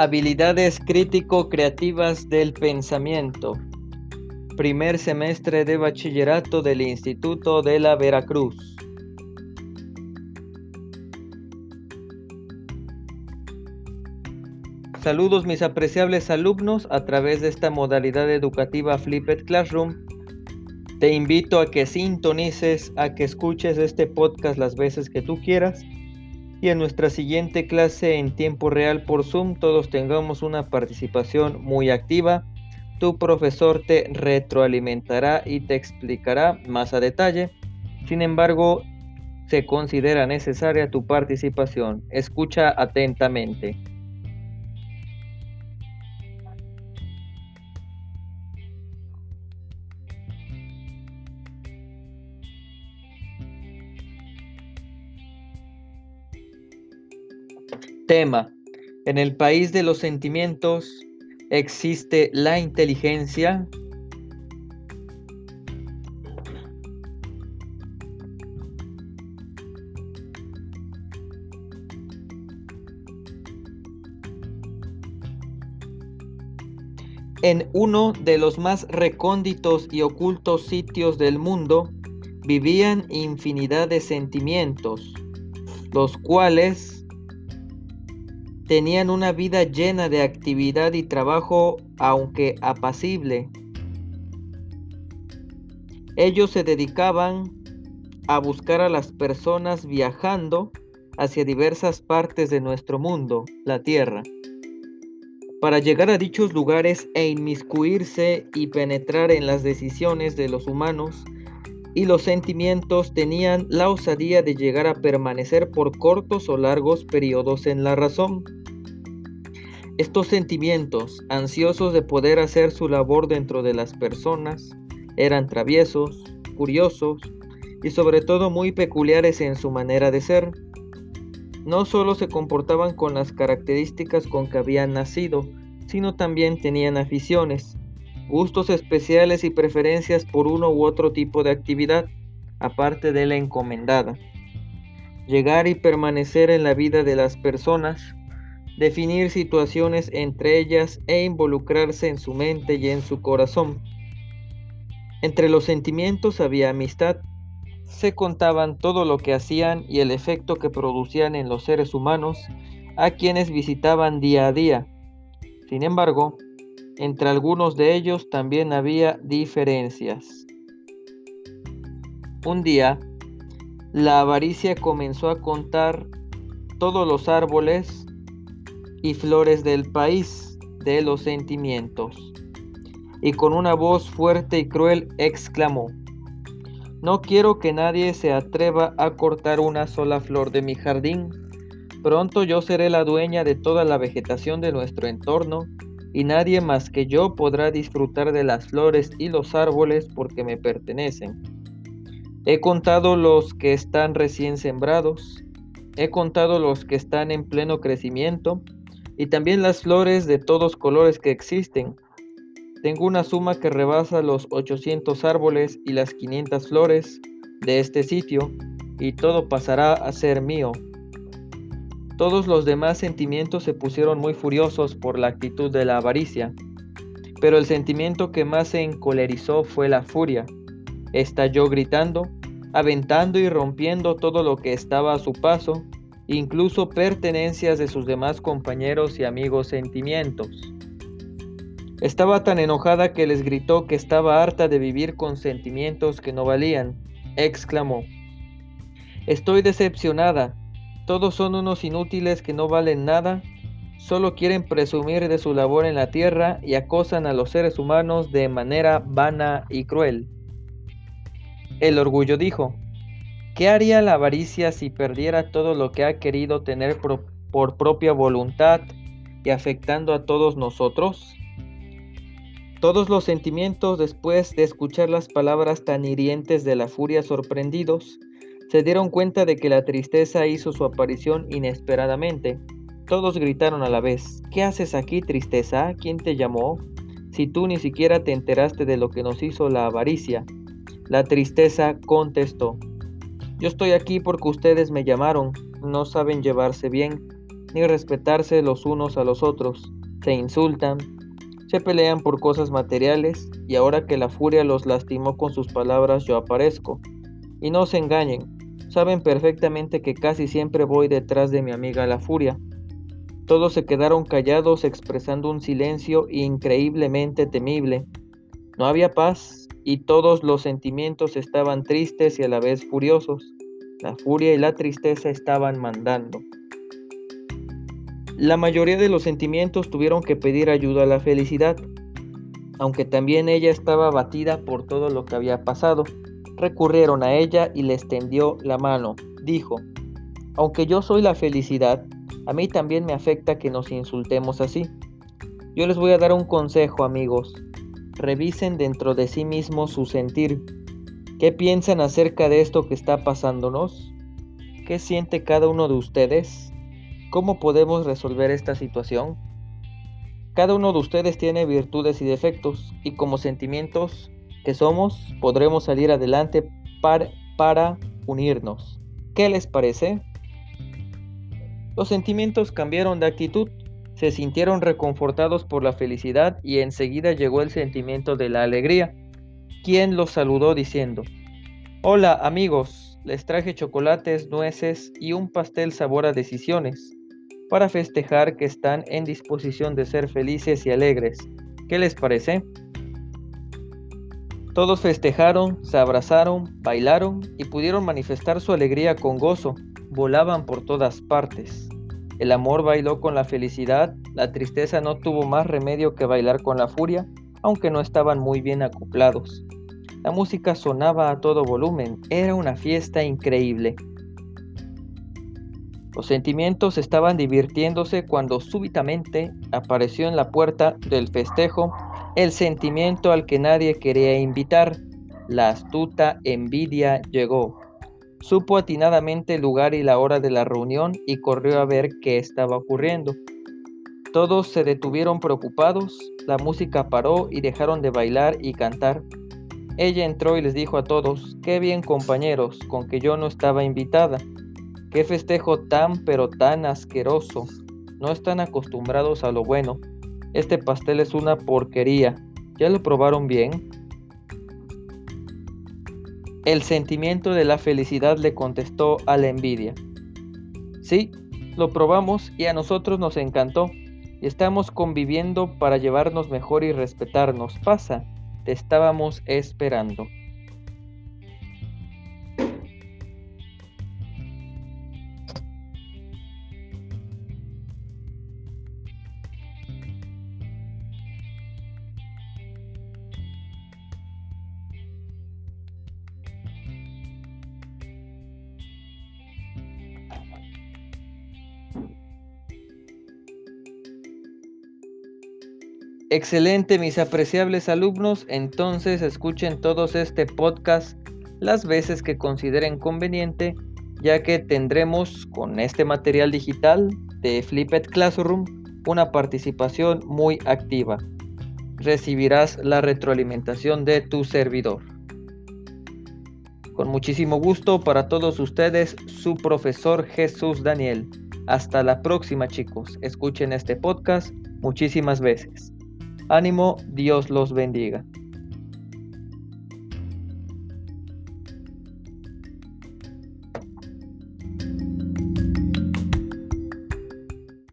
Habilidades crítico-creativas del pensamiento. Primer semestre de bachillerato del Instituto de la Veracruz. Saludos mis apreciables alumnos a través de esta modalidad educativa Flipped Classroom. Te invito a que sintonices, a que escuches este podcast las veces que tú quieras y en nuestra siguiente clase en tiempo real por Zoom todos tengamos una participación muy activa. Tu profesor te retroalimentará y te explicará más a detalle. Sin embargo, se considera necesaria tu participación. Escucha atentamente. Tema. En el país de los sentimientos existe la inteligencia. En uno de los más recónditos y ocultos sitios del mundo vivían infinidad de sentimientos, los cuales Tenían una vida llena de actividad y trabajo, aunque apacible. Ellos se dedicaban a buscar a las personas viajando hacia diversas partes de nuestro mundo, la Tierra. Para llegar a dichos lugares e inmiscuirse y penetrar en las decisiones de los humanos y los sentimientos tenían la osadía de llegar a permanecer por cortos o largos periodos en la razón. Estos sentimientos, ansiosos de poder hacer su labor dentro de las personas, eran traviesos, curiosos y sobre todo muy peculiares en su manera de ser. No solo se comportaban con las características con que habían nacido, sino también tenían aficiones, gustos especiales y preferencias por uno u otro tipo de actividad, aparte de la encomendada. Llegar y permanecer en la vida de las personas definir situaciones entre ellas e involucrarse en su mente y en su corazón. Entre los sentimientos había amistad. Se contaban todo lo que hacían y el efecto que producían en los seres humanos a quienes visitaban día a día. Sin embargo, entre algunos de ellos también había diferencias. Un día, la avaricia comenzó a contar todos los árboles y flores del país de los sentimientos. Y con una voz fuerte y cruel exclamó, No quiero que nadie se atreva a cortar una sola flor de mi jardín. Pronto yo seré la dueña de toda la vegetación de nuestro entorno, y nadie más que yo podrá disfrutar de las flores y los árboles porque me pertenecen. He contado los que están recién sembrados, he contado los que están en pleno crecimiento, y también las flores de todos colores que existen. Tengo una suma que rebasa los 800 árboles y las 500 flores de este sitio, y todo pasará a ser mío. Todos los demás sentimientos se pusieron muy furiosos por la actitud de la avaricia, pero el sentimiento que más se encolerizó fue la furia. Estalló gritando, aventando y rompiendo todo lo que estaba a su paso, incluso pertenencias de sus demás compañeros y amigos sentimientos. Estaba tan enojada que les gritó que estaba harta de vivir con sentimientos que no valían. Exclamó, Estoy decepcionada. Todos son unos inútiles que no valen nada, solo quieren presumir de su labor en la tierra y acosan a los seres humanos de manera vana y cruel. El orgullo dijo, ¿Qué haría la avaricia si perdiera todo lo que ha querido tener por, propia voluntad y afectando a todos nosotros? Todos los sentimientos, después de escuchar las palabras tan hirientes de la furia sorprendidos, se dieron cuenta de que la tristeza hizo su aparición inesperadamente. Todos gritaron a la vez, ¿Qué haces aquí, tristeza? ¿Quién te llamó? Si tú ni siquiera te enteraste de lo que nos hizo la avaricia. La tristeza contestó, yo estoy aquí porque ustedes me llamaron, no saben llevarse bien. ni respetarse los unos a los otros. Se insultan, se pelean por cosas materiales y ahora que la furia los lastimó con sus palabras yo aparezco. Y no se engañen, saben perfectamente que casi siempre voy detrás de mi amiga la furia. Todos se quedaron callados expresando un silencio increíblemente temible. No había paz y todos los sentimientos estaban tristes y a la vez furiosos. La furia y la tristeza estaban mandando. La mayoría de los sentimientos tuvieron que pedir ayuda a la felicidad, aunque también ella estaba abatida por todo lo que había pasado. Recurrieron a ella y les tendió la mano. Dijo, aunque yo soy la felicidad, a mí también me afecta que nos insultemos así. Yo les voy a dar un consejo, amigos. Revisen dentro de sí mismos su sentir. ¿Qué piensan acerca de esto que está pasándonos? ¿Qué siente cada uno de ustedes? ¿Cómo podemos resolver esta situación? Cada uno de ustedes tiene virtudes y defectos y como sentimientos que somos podremos salir adelante para, unirnos. ¿Qué les parece? Los sentimientos cambiaron de actitud, se sintieron reconfortados por la felicidad y enseguida llegó el sentimiento de la alegría, quien los saludó diciendo, Hola amigos, les traje chocolates, nueces y un pastel sabor a decisiones para festejar que están en disposición de ser felices y alegres. ¿Qué les parece? Todos festejaron, se abrazaron, bailaron y pudieron manifestar su alegría con gozo. Volaban por todas partes. El amor bailó con la felicidad, la tristeza no tuvo más remedio que bailar con la furia, aunque no estaban muy bien acoplados. La música sonaba a todo volumen, era una fiesta increíble. Los sentimientos estaban divirtiéndose cuando súbitamente apareció en la puerta del festejo el sentimiento al que nadie quería invitar. La astuta envidia llegó. Supo atinadamente el lugar y la hora de la reunión y corrió a ver qué estaba ocurriendo. Todos se detuvieron preocupados, la música paró y dejaron de bailar y cantar. Ella entró y les dijo a todos, qué bien compañeros, con que yo no estaba invitada. Qué festejo tan pero tan asqueroso. No están acostumbrados a lo bueno. Este pastel es una porquería. ¿Ya lo probaron bien? El sentimiento de la felicidad le contestó a la envidia. Sí, lo probamos y a nosotros nos encantó. Estamos conviviendo para llevarnos mejor y respetarnos. Pasa, te estábamos esperando. Excelente, mis apreciables alumnos. Entonces escuchen todos este podcast las veces que consideren conveniente, ya que tendremos con este material digital de Flipped Classroom una participación muy activa. Recibirás la retroalimentación de tu servidor. Con muchísimo gusto para todos ustedes, su profesor Jesús Daniel. Hasta la próxima chicos. Escuchen este podcast muchísimas veces. Ánimo, Dios los bendiga.